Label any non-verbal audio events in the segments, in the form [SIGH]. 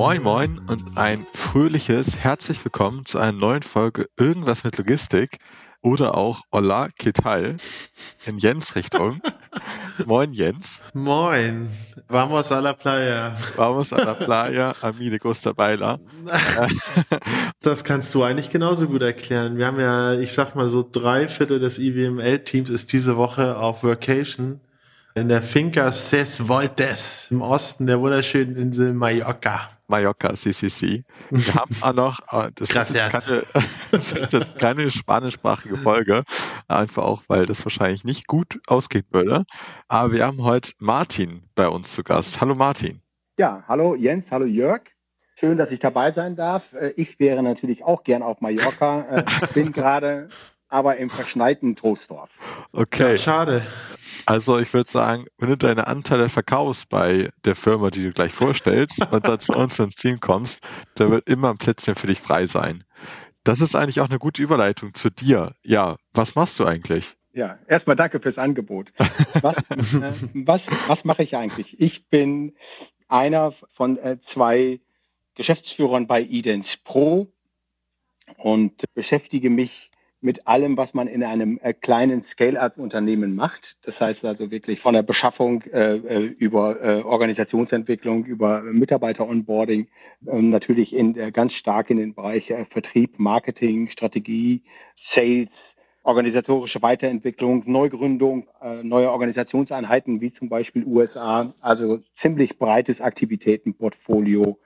Moin Moin und ein fröhliches herzlich willkommen zu einer neuen Folge Irgendwas mit Logistik oder auch Hola, ¿qué tal? in Jens Richtung. [LAUGHS] Moin Jens. Moin. Vamos a la playa. Vamos a la [LAUGHS] playa, Amine Gusta Beiler. [LAUGHS] das kannst du eigentlich genauso gut erklären. Wir haben ja, ich sag mal so drei Viertel des IWML-Teams ist diese Woche auf Vacation in der Finca Ses Voltes im Osten der wunderschönen Insel Mallorca. Mallorca, CCC. Wir haben auch noch, äh, das ist keine, [LAUGHS] das ist jetzt keine spanischsprachige Folge, einfach auch, weil das wahrscheinlich nicht gut ausgehen würde. Aber wir haben heute Martin bei uns zu Gast. Hallo Martin. Ja, hallo Jens, hallo Jörg. Schön, dass ich dabei sein darf. Äh, ich wäre natürlich auch gern auf Mallorca. Äh, ich bin [LAUGHS] gerade aber im verschneiten Trostdorf. Okay. Ja, schade. Also ich würde sagen, wenn du deine Anteile verkaufst bei der Firma, die du gleich vorstellst [LAUGHS] und dann zu uns ins Team kommst, da wird immer ein Plätzchen für dich frei sein. Das ist eigentlich auch eine gute Überleitung zu dir. Ja, was machst du eigentlich? Ja, erstmal danke fürs Angebot. Was, [LAUGHS] äh, was, was mache ich eigentlich? Ich bin einer von äh, zwei Geschäftsführern bei Ident Pro und beschäftige mich mit allem, was man in einem äh, kleinen Scale-up-Unternehmen macht. Das heißt also wirklich von der Beschaffung äh, äh über äh, Organisationsentwicklung, über Mitarbeiter-Onboarding, ähm, natürlich in, äh, ganz stark in den Bereich äh, Vertrieb, Marketing, Strategie, Sales, organisatorische Weiterentwicklung, Neugründung, äh, neue Organisationseinheiten wie zum Beispiel USA. Also ziemlich breites Aktivitätenportfolio,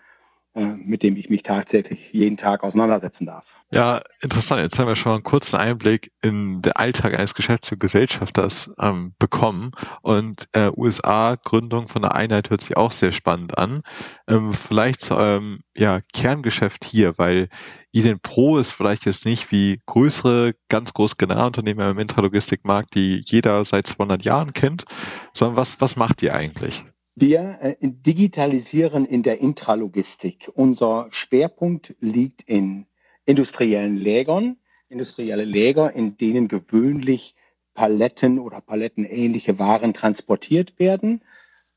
äh, mit dem ich mich tatsächlich jeden Tag auseinandersetzen darf. Ja, interessant. Jetzt haben wir schon einen kurzen Einblick in den Alltag eines Geschäfts- und Gesellschafters ähm, bekommen. Und äh, USA-Gründung von der Einheit hört sich auch sehr spannend an. Ähm, vielleicht zu eurem ja, Kerngeschäft hier, weil Iden Pro ist vielleicht jetzt nicht wie größere, ganz große Generalunternehmen im Intralogistikmarkt, die jeder seit 200 Jahren kennt, sondern was, was macht ihr eigentlich? Wir äh, digitalisieren in der Intralogistik. Unser Schwerpunkt liegt in industriellen Lägern, industrielle Läger, in denen gewöhnlich Paletten oder palettenähnliche Waren transportiert werden.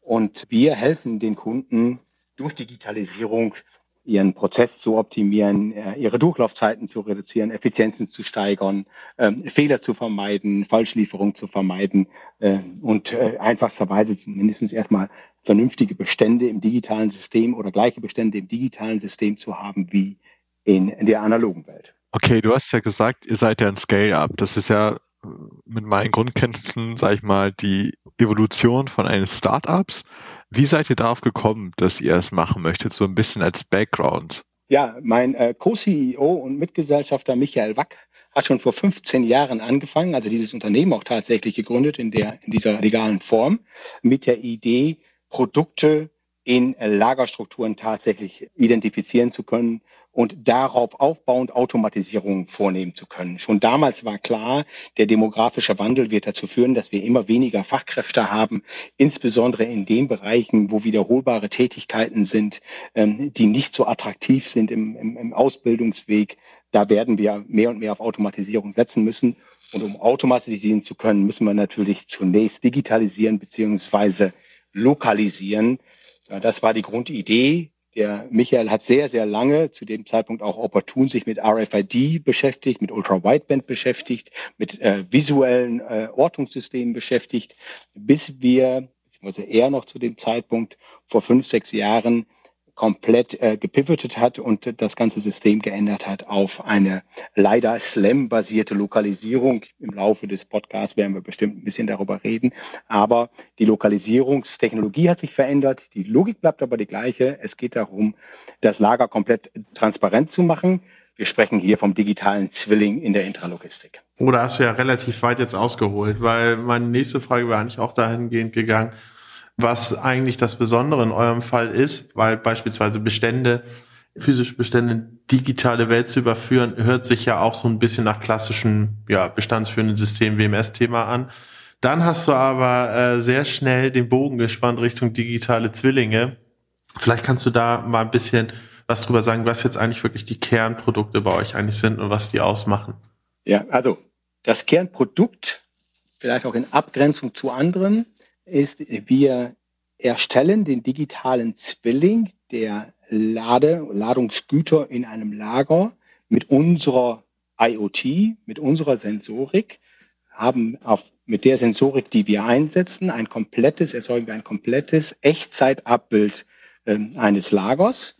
Und wir helfen den Kunden durch Digitalisierung ihren Prozess zu optimieren, äh, ihre Durchlaufzeiten zu reduzieren, Effizienzen zu steigern, ähm, Fehler zu vermeiden, Falschlieferung zu vermeiden äh, und äh, einfachsterweise mindestens erstmal vernünftige Bestände im digitalen System oder gleiche Bestände im digitalen System zu haben wie in, in der analogen Welt. Okay, du hast ja gesagt, ihr seid ja ein Scale-up. Das ist ja äh, mit meinen Grundkenntnissen, sage ich mal, die Evolution von eines Startups. Wie seid ihr darauf gekommen, dass ihr es machen möchtet, so ein bisschen als Background? Ja, mein äh, Co-CEO und Mitgesellschafter Michael Wack hat schon vor 15 Jahren angefangen, also dieses Unternehmen auch tatsächlich gegründet in der in dieser legalen Form mit der Idee, Produkte in Lagerstrukturen tatsächlich identifizieren zu können und darauf aufbauend Automatisierung vornehmen zu können. Schon damals war klar, der demografische Wandel wird dazu führen, dass wir immer weniger Fachkräfte haben, insbesondere in den Bereichen, wo wiederholbare Tätigkeiten sind, ähm, die nicht so attraktiv sind im, im, im Ausbildungsweg. Da werden wir mehr und mehr auf Automatisierung setzen müssen. Und um automatisieren zu können, müssen wir natürlich zunächst digitalisieren beziehungsweise lokalisieren. Das war die Grundidee der Michael hat sehr, sehr lange, zu dem Zeitpunkt auch opportun, sich mit RFID beschäftigt, mit Ultra-Wideband beschäftigt, mit äh, visuellen äh, Ortungssystemen beschäftigt, bis wir, beziehungsweise er noch zu dem Zeitpunkt vor fünf, sechs Jahren komplett äh, gepivotet hat und das ganze System geändert hat auf eine leider Slam-basierte Lokalisierung. Im Laufe des Podcasts werden wir bestimmt ein bisschen darüber reden. Aber die Lokalisierungstechnologie hat sich verändert. Die Logik bleibt aber die gleiche. Es geht darum, das Lager komplett transparent zu machen. Wir sprechen hier vom digitalen Zwilling in der Intralogistik. Oder hast du ja relativ weit jetzt ausgeholt, weil meine nächste Frage wäre eigentlich auch dahingehend gegangen, was eigentlich das Besondere in eurem Fall ist, weil beispielsweise Bestände physische Bestände in digitale Welt zu überführen, hört sich ja auch so ein bisschen nach klassischen, ja, bestandsführenden System WMS-Thema an. Dann hast du aber äh, sehr schnell den Bogen gespannt Richtung digitale Zwillinge. Vielleicht kannst du da mal ein bisschen was drüber sagen, was jetzt eigentlich wirklich die Kernprodukte bei euch eigentlich sind und was die ausmachen. Ja, also das Kernprodukt, vielleicht auch in Abgrenzung zu anderen, ist, wir erstellen den digitalen Zwilling der Lade, Ladungsgüter in einem Lager mit unserer IoT, mit unserer Sensorik, haben auf, mit der Sensorik, die wir einsetzen, ein komplettes, erzeugen wir ein komplettes Echtzeitabbild äh, eines Lagers.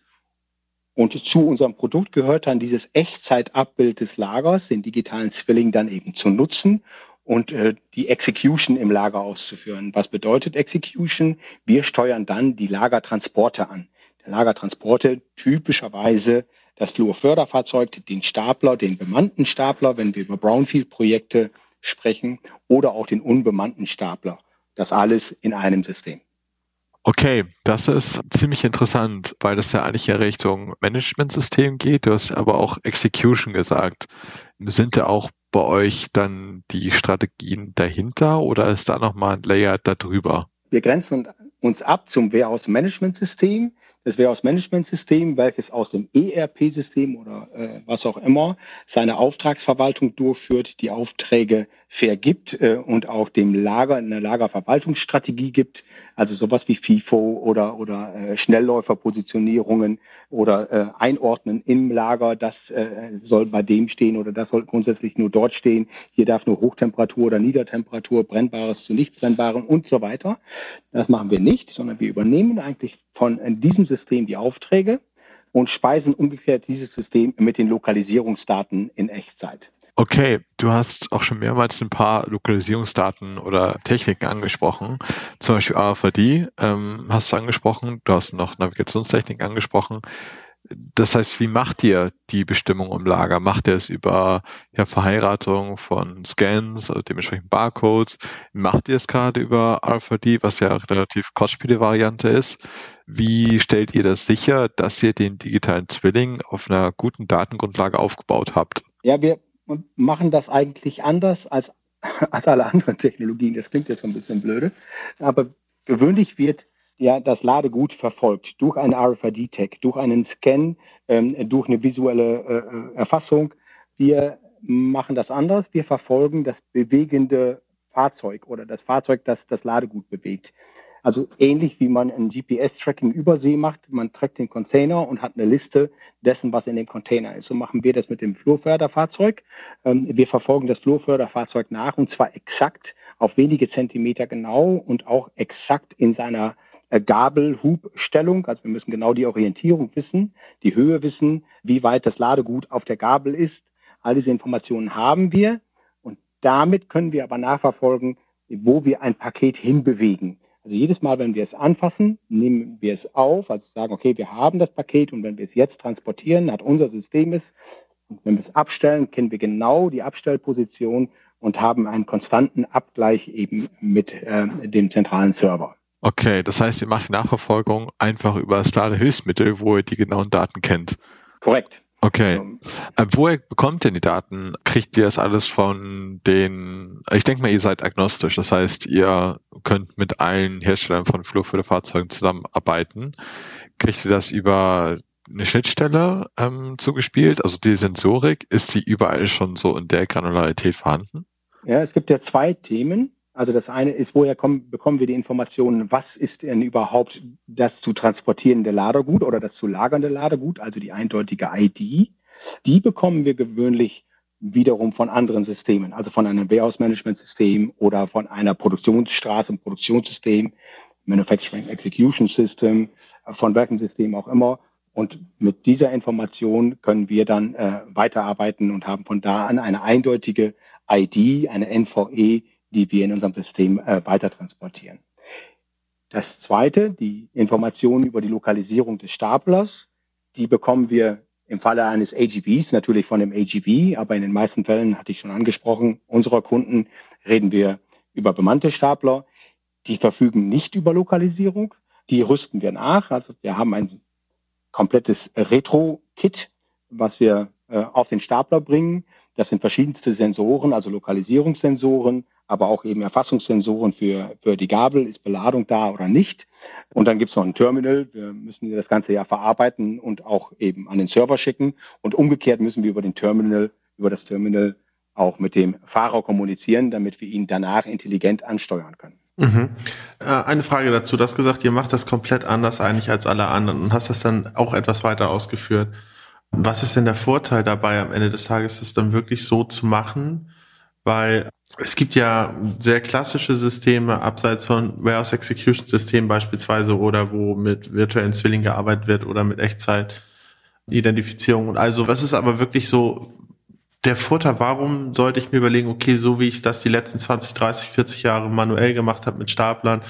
Und zu unserem Produkt gehört dann dieses Echtzeitabbild des Lagers, den digitalen Zwilling dann eben zu nutzen und äh, die Execution im Lager auszuführen. Was bedeutet Execution? Wir steuern dann die Lagertransporte an. Der Lagertransporte typischerweise das Flurförderfahrzeug, den Stapler, den bemannten Stapler, wenn wir über Brownfield-Projekte sprechen, oder auch den unbemannten Stapler. Das alles in einem System. Okay, das ist ziemlich interessant, weil das ja eigentlich in Richtung Managementsystem geht. Du hast aber auch Execution gesagt. Sind da auch bei euch dann die Strategien dahinter oder ist da nochmal ein Layer darüber? Wir grenzen uns ab zum Warehouse-Management-System. Das Warehouse-Management-System, welches aus dem ERP-System oder äh, was auch immer seine Auftragsverwaltung durchführt, die Aufträge vergibt äh, und auch dem Lager eine Lagerverwaltungsstrategie gibt, also sowas wie FIFO oder, oder äh, Schnellläuferpositionierungen oder äh, Einordnen im Lager, das äh, soll bei dem stehen oder das soll grundsätzlich nur dort stehen. Hier darf nur Hochtemperatur oder Niedertemperatur, Brennbares zu nicht brennbarem und so weiter. Das machen wir nicht, sondern wir übernehmen eigentlich von diesem System die Aufträge und speisen umgekehrt dieses System mit den Lokalisierungsdaten in Echtzeit. Okay, du hast auch schon mehrmals ein paar Lokalisierungsdaten oder Techniken angesprochen, zum Beispiel AFD ähm, hast du angesprochen, du hast noch Navigationstechniken angesprochen. Das heißt, wie macht ihr die Bestimmung im Lager? Macht ihr es über ja, Verheiratung von Scans, also dementsprechend Barcodes? Macht ihr es gerade über RFID, was ja relativ kostspielige Variante ist? Wie stellt ihr das sicher, dass ihr den digitalen Zwilling auf einer guten Datengrundlage aufgebaut habt? Ja, wir machen das eigentlich anders als, [LAUGHS] als alle anderen Technologien. Das klingt jetzt ein bisschen blöde, aber gewöhnlich wird ja das Ladegut verfolgt durch ein RFID-Tag, durch einen Scan, ähm, durch eine visuelle äh, Erfassung. Wir machen das anders. Wir verfolgen das bewegende Fahrzeug oder das Fahrzeug, das das Ladegut bewegt. Also ähnlich wie man ein GPS-Tracking übersee macht, man trackt den Container und hat eine Liste dessen, was in dem Container ist. So machen wir das mit dem Flurförderfahrzeug. Ähm, wir verfolgen das Flurförderfahrzeug nach und zwar exakt auf wenige Zentimeter genau und auch exakt in seiner äh, Gabelhubstellung. Also wir müssen genau die Orientierung wissen, die Höhe wissen, wie weit das Ladegut auf der Gabel ist. All diese Informationen haben wir und damit können wir aber nachverfolgen, wo wir ein Paket hinbewegen. Also jedes Mal, wenn wir es anfassen, nehmen wir es auf, also sagen, okay, wir haben das Paket und wenn wir es jetzt transportieren, hat unser System es. Und wenn wir es abstellen, kennen wir genau die Abstellposition und haben einen konstanten Abgleich eben mit äh, dem zentralen Server. Okay, das heißt, ihr macht die Nachverfolgung einfach über das Ladehilfsmittel, wo ihr die genauen Daten kennt. Korrekt. Okay. Äh, woher bekommt ihr die Daten? Kriegt ihr das alles von den, ich denke mal, ihr seid agnostisch. Das heißt, ihr könnt mit allen Herstellern von Flurförderfahrzeugen zusammenarbeiten. Kriegt ihr das über eine Schnittstelle ähm, zugespielt? Also die Sensorik, ist die überall schon so in der Granularität vorhanden? Ja, es gibt ja zwei Themen. Also das eine ist, woher kommen, bekommen wir die Informationen, was ist denn überhaupt das zu transportierende Ladergut oder das zu lagernde Ladergut, also die eindeutige ID. Die bekommen wir gewöhnlich wiederum von anderen Systemen, also von einem Warehouse-Management-System oder von einer Produktionsstraße, einem Produktionssystem, Manufacturing Execution System, von welchem System auch immer. Und mit dieser Information können wir dann äh, weiterarbeiten und haben von da an eine eindeutige ID, eine NVE, die wir in unserem System äh, weiter transportieren. Das zweite, die Informationen über die Lokalisierung des Staplers, die bekommen wir im Falle eines AGVs natürlich von dem AGV, aber in den meisten Fällen, hatte ich schon angesprochen, unserer Kunden reden wir über bemannte Stapler. Die verfügen nicht über Lokalisierung. Die rüsten wir nach. Also wir haben ein komplettes Retro-Kit, was wir äh, auf den Stapler bringen. Das sind verschiedenste Sensoren, also Lokalisierungssensoren, aber auch eben Erfassungssensoren für, für die Gabel, ist Beladung da oder nicht. Und dann gibt es noch ein Terminal, wir müssen das Ganze ja verarbeiten und auch eben an den Server schicken. Und umgekehrt müssen wir über den Terminal, über das Terminal auch mit dem Fahrer kommunizieren, damit wir ihn danach intelligent ansteuern können. Mhm. Äh, eine Frage dazu. Du hast gesagt, ihr macht das komplett anders eigentlich als alle anderen und hast das dann auch etwas weiter ausgeführt. Was ist denn der Vorteil dabei, am Ende des Tages das dann wirklich so zu machen? Weil es gibt ja sehr klassische Systeme, abseits von Warehouse Execution Systemen beispielsweise, oder wo mit virtuellen Zwillingen gearbeitet wird oder mit Echtzeit-Identifizierung und also. Was ist aber wirklich so der Vorteil? Warum sollte ich mir überlegen, okay, so wie ich das die letzten 20, 30, 40 Jahre manuell gemacht habe mit Staplern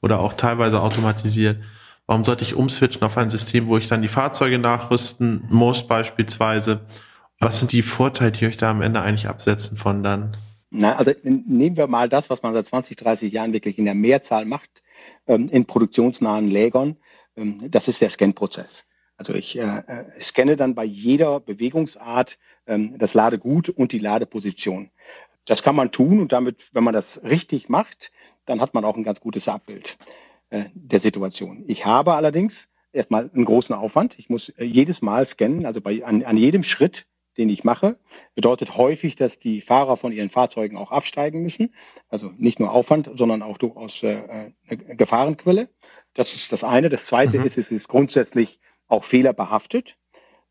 oder auch teilweise automatisiert, warum sollte ich umswitchen auf ein System, wo ich dann die Fahrzeuge nachrüsten muss beispielsweise? Was sind die Vorteile, die euch da am Ende eigentlich absetzen von dann? Na, also nehmen wir mal das, was man seit 20, 30 Jahren wirklich in der Mehrzahl macht, ähm, in produktionsnahen Lägern. Ähm, das ist der Scan-Prozess. Also ich äh, äh, scanne dann bei jeder Bewegungsart ähm, das Ladegut und die Ladeposition. Das kann man tun und damit, wenn man das richtig macht, dann hat man auch ein ganz gutes Abbild äh, der Situation. Ich habe allerdings erstmal einen großen Aufwand. Ich muss äh, jedes Mal scannen, also bei, an, an jedem Schritt den ich mache. Bedeutet häufig, dass die Fahrer von ihren Fahrzeugen auch absteigen müssen. Also nicht nur Aufwand, sondern auch durchaus äh, eine Gefahrenquelle. Das ist das eine. Das zweite mhm. ist, es ist grundsätzlich auch fehlerbehaftet.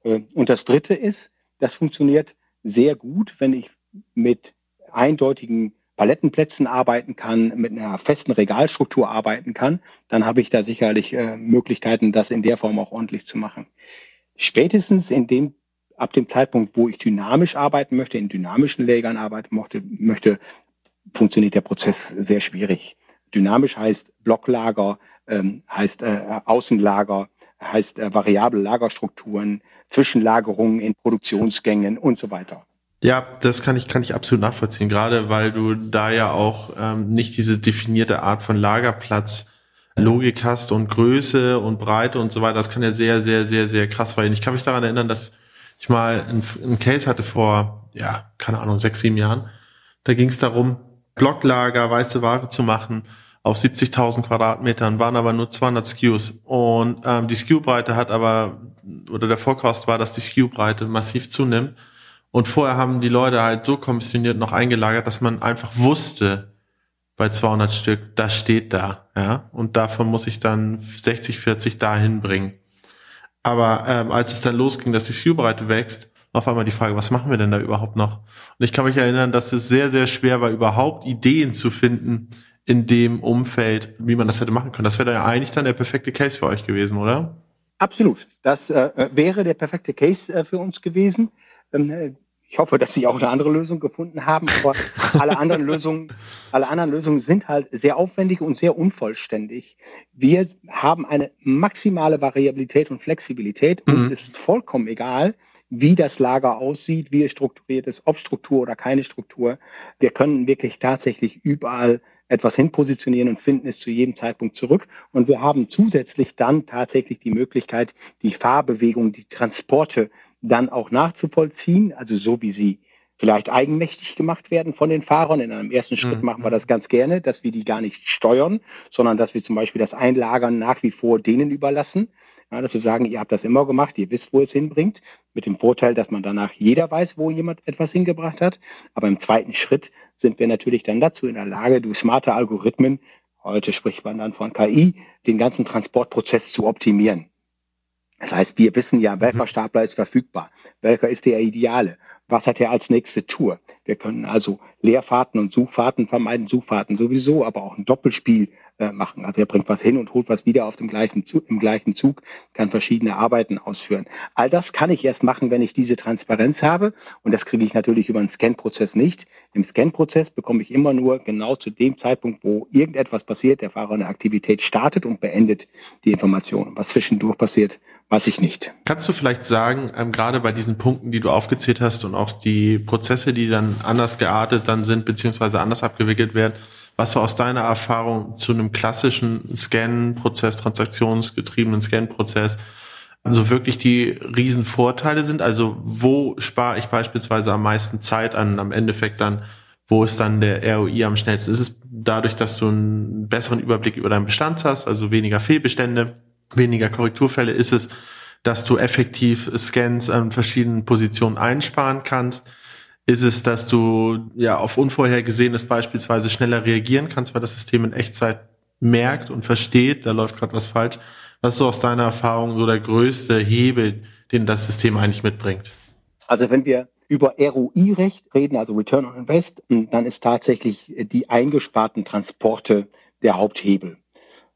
Äh, und das dritte ist, das funktioniert sehr gut, wenn ich mit eindeutigen Palettenplätzen arbeiten kann, mit einer festen Regalstruktur arbeiten kann, dann habe ich da sicherlich äh, Möglichkeiten, das in der Form auch ordentlich zu machen. Spätestens in dem ab dem Zeitpunkt, wo ich dynamisch arbeiten möchte, in dynamischen Lägern arbeiten möchte, möchte funktioniert der Prozess sehr schwierig. Dynamisch heißt Blocklager, ähm, heißt äh, Außenlager, heißt äh, variable Lagerstrukturen, Zwischenlagerungen in Produktionsgängen und so weiter. Ja, das kann ich, kann ich absolut nachvollziehen, gerade weil du da ja auch ähm, nicht diese definierte Art von Lagerplatz Logik hast und Größe und Breite und so weiter. Das kann ja sehr, sehr, sehr, sehr krass sein. Ich kann mich daran erinnern, dass ich mal einen Case hatte vor, ja, keine Ahnung, sechs, sieben Jahren. Da ging es darum, Blocklager, weiße Ware zu machen auf 70.000 Quadratmetern, waren aber nur 200 SKUs. Und ähm, die SKU-Breite hat aber, oder der Forecast war, dass die SKU-Breite massiv zunimmt. Und vorher haben die Leute halt so kommissioniert noch eingelagert, dass man einfach wusste, bei 200 Stück, das steht da, ja. Und davon muss ich dann 60, 40 dahin bringen. Aber ähm, als es dann losging, dass die SKU-Breite wächst, auf einmal die Frage, was machen wir denn da überhaupt noch? Und ich kann mich erinnern, dass es sehr, sehr schwer war, überhaupt Ideen zu finden in dem Umfeld, wie man das hätte machen können. Das wäre ja eigentlich dann der perfekte Case für euch gewesen, oder? Absolut. Das äh, wäre der perfekte Case äh, für uns gewesen. Äh, ich hoffe, dass Sie auch eine andere Lösung gefunden haben, aber [LAUGHS] alle anderen Lösungen, alle anderen Lösungen sind halt sehr aufwendig und sehr unvollständig. Wir haben eine maximale Variabilität und Flexibilität und mhm. es ist vollkommen egal, wie das Lager aussieht, wie es strukturiert ist, ob Struktur oder keine Struktur. Wir können wirklich tatsächlich überall etwas hinpositionieren und finden es zu jedem Zeitpunkt zurück. Und wir haben zusätzlich dann tatsächlich die Möglichkeit, die Fahrbewegung, die Transporte dann auch nachzuvollziehen, also so wie sie vielleicht eigenmächtig gemacht werden von den Fahrern. In einem ersten Schritt mhm. machen wir das ganz gerne, dass wir die gar nicht steuern, sondern dass wir zum Beispiel das Einlagern nach wie vor denen überlassen. Ja, dass wir sagen, ihr habt das immer gemacht, ihr wisst, wo es hinbringt, mit dem Vorteil, dass man danach jeder weiß, wo jemand etwas hingebracht hat. Aber im zweiten Schritt sind wir natürlich dann dazu in der Lage, durch smarte Algorithmen, heute spricht man dann von KI, den ganzen Transportprozess zu optimieren. Das heißt, wir wissen ja, welcher mhm. Stapler ist verfügbar, welcher ist der ideale, was hat er als nächste Tour. Wir können also Leerfahrten und Suchfahrten vermeiden, Suchfahrten sowieso, aber auch ein Doppelspiel äh, machen. Also er bringt was hin und holt was wieder auf dem gleichen Zug, im gleichen Zug, kann verschiedene Arbeiten ausführen. All das kann ich erst machen, wenn ich diese Transparenz habe. Und das kriege ich natürlich über einen Scan-Prozess nicht. Im Scan-Prozess bekomme ich immer nur genau zu dem Zeitpunkt, wo irgendetwas passiert, der Fahrer eine Aktivität startet und beendet die Information. Was zwischendurch passiert, weiß ich nicht. Kannst du vielleicht sagen, ähm, gerade bei diesen Punkten, die du aufgezählt hast und auch die Prozesse, die dann anders geartet dann sind, beziehungsweise anders abgewickelt werden, was so aus deiner Erfahrung zu einem klassischen Scan-Prozess, transaktionsgetriebenen Scan-Prozess, also wirklich die Riesenvorteile sind? Also wo spare ich beispielsweise am meisten Zeit an, am Endeffekt dann, wo ist dann der ROI am schnellsten? Ist es dadurch, dass du einen besseren Überblick über deinen Bestand hast, also weniger Fehlbestände, weniger Korrekturfälle? Ist es, dass du effektiv Scans an verschiedenen Positionen einsparen kannst? Ist es, dass du ja auf Unvorhergesehenes beispielsweise schneller reagieren kannst, weil das System in Echtzeit merkt und versteht, da läuft gerade was falsch? Was ist so aus deiner Erfahrung so der größte Hebel, den das System eigentlich mitbringt? Also wenn wir über ROI-Recht reden, also Return on Invest, dann ist tatsächlich die eingesparten Transporte der Haupthebel.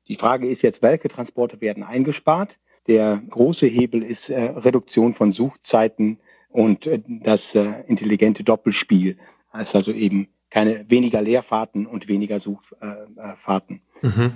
Die Frage ist jetzt, welche Transporte werden eingespart? Der große Hebel ist äh, Reduktion von Suchzeiten und äh, das äh, intelligente Doppelspiel. Heißt also eben keine weniger Leerfahrten und weniger Suchfahrten. Mhm.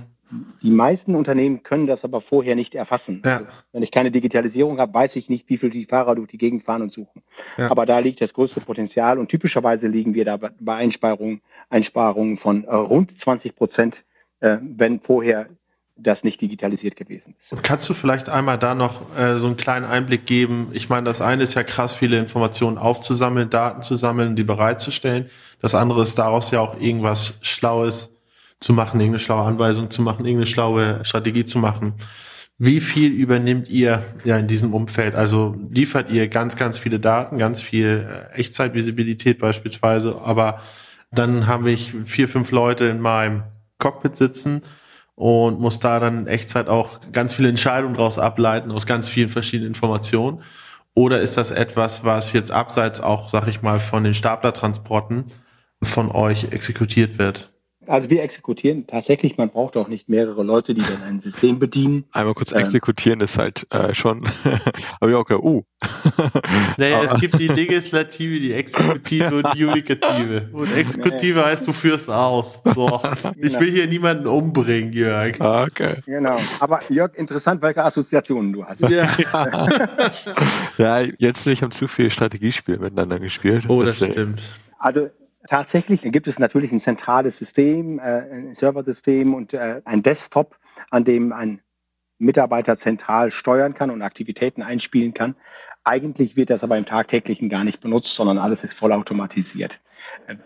Die meisten Unternehmen können das aber vorher nicht erfassen. Ja. Also, wenn ich keine Digitalisierung habe, weiß ich nicht, wie viel die Fahrer durch die Gegend fahren und suchen. Ja. Aber da liegt das größte Potenzial und typischerweise liegen wir da bei Einsparungen, Einsparungen von äh, rund 20 Prozent, äh, wenn vorher das nicht digitalisiert gewesen ist. Kannst du vielleicht einmal da noch äh, so einen kleinen Einblick geben? Ich meine, das eine ist ja krass, viele Informationen aufzusammeln, Daten zu sammeln, die bereitzustellen. Das andere ist daraus ja auch irgendwas Schlaues zu machen, irgendeine schlaue Anweisung zu machen, irgendeine schlaue Strategie zu machen. Wie viel übernimmt ihr ja in diesem Umfeld? Also liefert ihr ganz, ganz viele Daten, ganz viel äh, Echtzeitvisibilität beispielsweise, aber dann habe ich vier, fünf Leute in meinem Cockpit sitzen und muss da dann Echtzeit auch ganz viele Entscheidungen daraus ableiten aus ganz vielen verschiedenen Informationen. Oder ist das etwas, was jetzt abseits auch, sag ich mal, von den Staplertransporten von euch exekutiert wird? Also wir exekutieren tatsächlich, man braucht auch nicht mehrere Leute, die dann ein System bedienen. Einmal kurz ähm, exekutieren ist halt äh, schon, [LAUGHS] aber ich auch gedacht, uh. [LAUGHS] naja, es gibt die Legislative, die Exekutive und die Judikative. [LAUGHS] Und Exekutive nee. heißt, du führst aus. So. Ich genau. will hier niemanden umbringen, Jörg. Ah, okay. Genau. Aber Jörg, interessant, welche Assoziationen du hast. Ja, ja jetzt nicht haben zu viel Strategiespiel miteinander gespielt. Oh, das, das stimmt. Also Tatsächlich gibt es natürlich ein zentrales System, äh, ein Serversystem und äh, ein Desktop, an dem ein Mitarbeiter zentral steuern kann und Aktivitäten einspielen kann. Eigentlich wird das aber im Tagtäglichen gar nicht benutzt, sondern alles ist vollautomatisiert.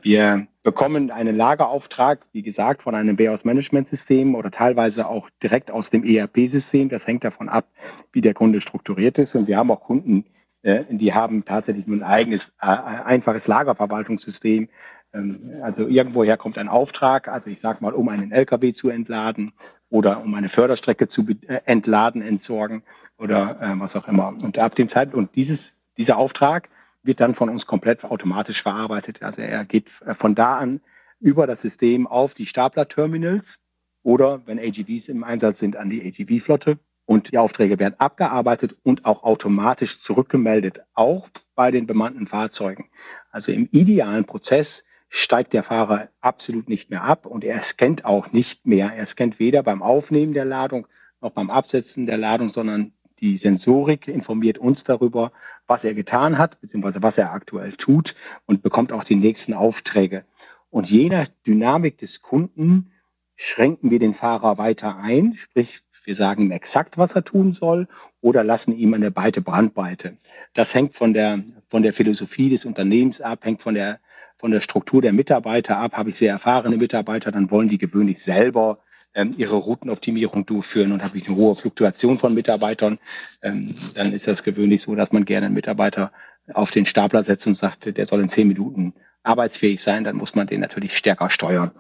Wir bekommen einen Lagerauftrag, wie gesagt, von einem Warehouse-Management-System oder teilweise auch direkt aus dem ERP-System. Das hängt davon ab, wie der Kunde strukturiert ist. Und wir haben auch Kunden, die haben tatsächlich nur ein eigenes, äh, einfaches Lagerverwaltungssystem. Ähm, also irgendwoher kommt ein Auftrag, also ich sage mal, um einen LKW zu entladen oder um eine Förderstrecke zu äh, entladen, entsorgen oder äh, was auch immer. Und ab dem Zeitpunkt, und dieses, dieser Auftrag wird dann von uns komplett automatisch verarbeitet. Also er geht von da an über das System auf die Stapler-Terminals oder, wenn AGVs im Einsatz sind, an die AGV-Flotte und die Aufträge werden abgearbeitet und auch automatisch zurückgemeldet, auch bei den bemannten Fahrzeugen. Also im idealen Prozess steigt der Fahrer absolut nicht mehr ab und er scannt auch nicht mehr. Er scannt weder beim Aufnehmen der Ladung noch beim Absetzen der Ladung, sondern die Sensorik informiert uns darüber, was er getan hat, beziehungsweise was er aktuell tut und bekommt auch die nächsten Aufträge. Und je nach Dynamik des Kunden schränken wir den Fahrer weiter ein, sprich wir sagen ihm exakt, was er tun soll oder lassen ihm eine breite Brandweite. Das hängt von der, von der Philosophie des Unternehmens ab, hängt von der, von der Struktur der Mitarbeiter ab. Habe ich sehr erfahrene Mitarbeiter, dann wollen die gewöhnlich selber ähm, ihre Routenoptimierung durchführen und habe ich eine hohe Fluktuation von Mitarbeitern, ähm, dann ist das gewöhnlich so, dass man gerne einen Mitarbeiter auf den Stapler setzt und sagt, der soll in zehn Minuten arbeitsfähig sein, dann muss man den natürlich stärker steuern.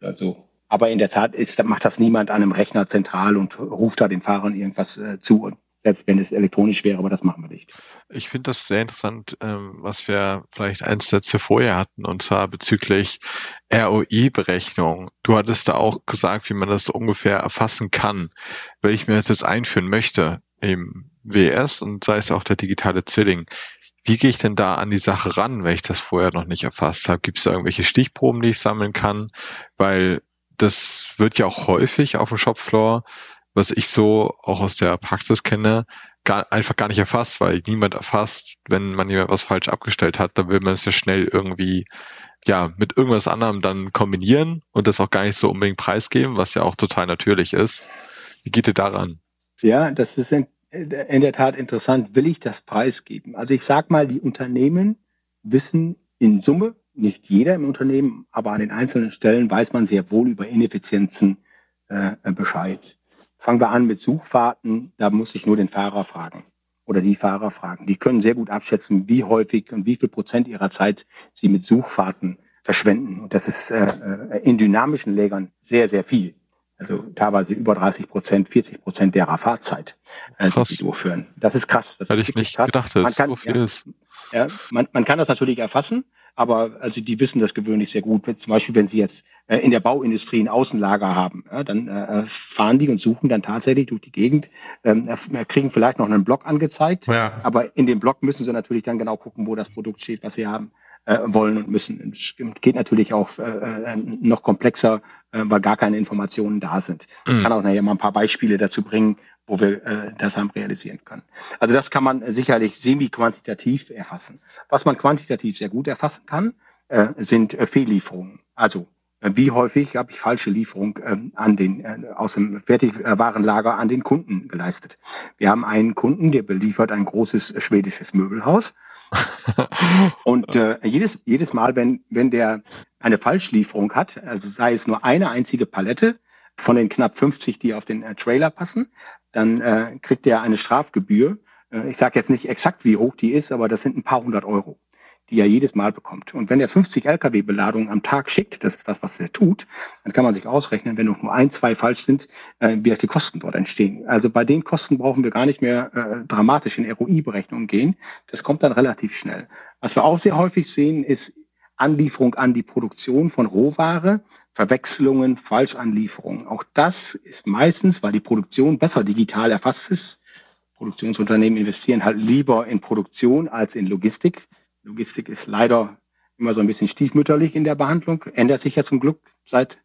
Also aber in der Tat ist, macht das niemand an einem Rechner zentral und ruft da den Fahrern irgendwas äh, zu. Selbst wenn es elektronisch wäre, aber das machen wir nicht. Ich finde das sehr interessant, ähm, was wir vielleicht ein Sätze vorher hatten, und zwar bezüglich ROI-Berechnung. Du hattest da auch gesagt, wie man das ungefähr erfassen kann. Wenn ich mir das jetzt einführen möchte, im WS und sei es auch der digitale Zwilling, wie gehe ich denn da an die Sache ran, wenn ich das vorher noch nicht erfasst habe? Gibt es da irgendwelche Stichproben, die ich sammeln kann? Weil das wird ja auch häufig auf dem Shopfloor, was ich so auch aus der Praxis kenne, gar, einfach gar nicht erfasst, weil niemand erfasst, wenn man jemand was falsch abgestellt hat, dann will man es ja schnell irgendwie ja mit irgendwas anderem dann kombinieren und das auch gar nicht so unbedingt preisgeben, was ja auch total natürlich ist. Wie geht ihr daran? Ja, das ist in der Tat interessant. Will ich das preisgeben? Also ich sag mal, die Unternehmen wissen in Summe, nicht jeder im Unternehmen, aber an den einzelnen Stellen weiß man sehr wohl über Ineffizienzen äh, Bescheid. Fangen wir an mit Suchfahrten, da muss ich nur den Fahrer fragen oder die Fahrer fragen. Die können sehr gut abschätzen, wie häufig und wie viel Prozent ihrer Zeit sie mit Suchfahrten verschwenden. Und das ist äh, äh in dynamischen Lägern sehr, sehr viel. Also teilweise über 30 Prozent, 40 Prozent derer Fahrzeit, äh, die sie durchführen. Das ist krass. Das Hätte ich nicht krass. gedacht, dass man kann, so viel ja, ist. Ja, man, man kann das natürlich erfassen, aber also die wissen das gewöhnlich sehr gut. Zum Beispiel, wenn sie jetzt äh, in der Bauindustrie ein Außenlager haben, ja, dann äh, fahren die und suchen dann tatsächlich durch die Gegend, ähm, kriegen vielleicht noch einen Block angezeigt, ja. aber in dem Block müssen sie natürlich dann genau gucken, wo das Produkt steht, was sie haben äh, wollen und müssen. Es geht natürlich auch äh, äh, noch komplexer, äh, weil gar keine Informationen da sind. Mhm. Ich kann auch nachher mal ein paar Beispiele dazu bringen, wo wir äh, das haben realisieren können. Also das kann man sicherlich semi-quantitativ erfassen. Was man quantitativ sehr gut erfassen kann, äh, sind äh, Fehllieferungen. Also äh, wie häufig habe ich falsche Lieferung äh, an den äh, aus dem Fertigwarenlager an den Kunden geleistet. Wir haben einen Kunden, der beliefert ein großes schwedisches Möbelhaus [LAUGHS] und äh, jedes, jedes Mal, wenn, wenn der eine Falschlieferung hat, also sei es nur eine einzige Palette von den knapp 50, die auf den äh, Trailer passen, dann äh, kriegt er eine Strafgebühr. Äh, ich sage jetzt nicht exakt, wie hoch die ist, aber das sind ein paar hundert Euro die er jedes Mal bekommt. Und wenn er 50 Lkw-Beladungen am Tag schickt, das ist das, was er tut, dann kann man sich ausrechnen, wenn nur ein, zwei falsch sind, äh, wie die Kosten dort entstehen. Also bei den Kosten brauchen wir gar nicht mehr äh, dramatisch in ROI-Berechnungen gehen. Das kommt dann relativ schnell. Was wir auch sehr häufig sehen, ist Anlieferung an die Produktion von Rohware, Verwechslungen, Falschanlieferungen. Auch das ist meistens, weil die Produktion besser digital erfasst ist. Produktionsunternehmen investieren halt lieber in Produktion als in Logistik. Logistik ist leider immer so ein bisschen stiefmütterlich in der Behandlung, ändert sich ja zum Glück seit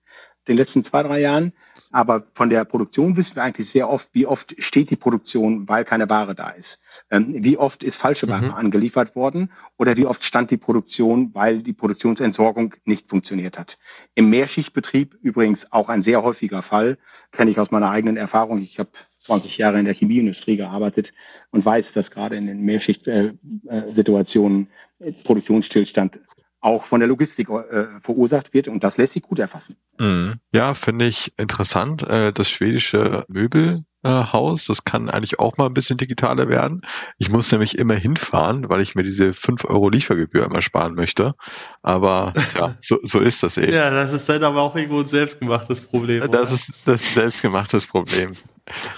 den letzten zwei, drei Jahren. Aber von der Produktion wissen wir eigentlich sehr oft, wie oft steht die Produktion, weil keine Ware da ist. Ähm, wie oft ist falsche Ware mhm. angeliefert worden oder wie oft stand die Produktion, weil die Produktionsentsorgung nicht funktioniert hat. Im Mehrschichtbetrieb übrigens auch ein sehr häufiger Fall, kenne ich aus meiner eigenen Erfahrung. Ich habe 20 Jahre in der Chemieindustrie gearbeitet und weiß, dass gerade in den Mehrschicht-Situationen äh, äh, Produktionsstillstand auch von der Logistik äh, verursacht wird und das lässt sich gut erfassen. Mhm. Ja, finde ich interessant. Äh, das schwedische Möbelhaus, das kann eigentlich auch mal ein bisschen digitaler werden. Ich muss nämlich immer hinfahren, weil ich mir diese 5 Euro Liefergebühr immer sparen möchte. Aber [LAUGHS] ja, so, so ist das eben. Ja, das ist dann aber auch irgendwo ein selbstgemachtes Problem. Das oder? ist das selbstgemachtes Problem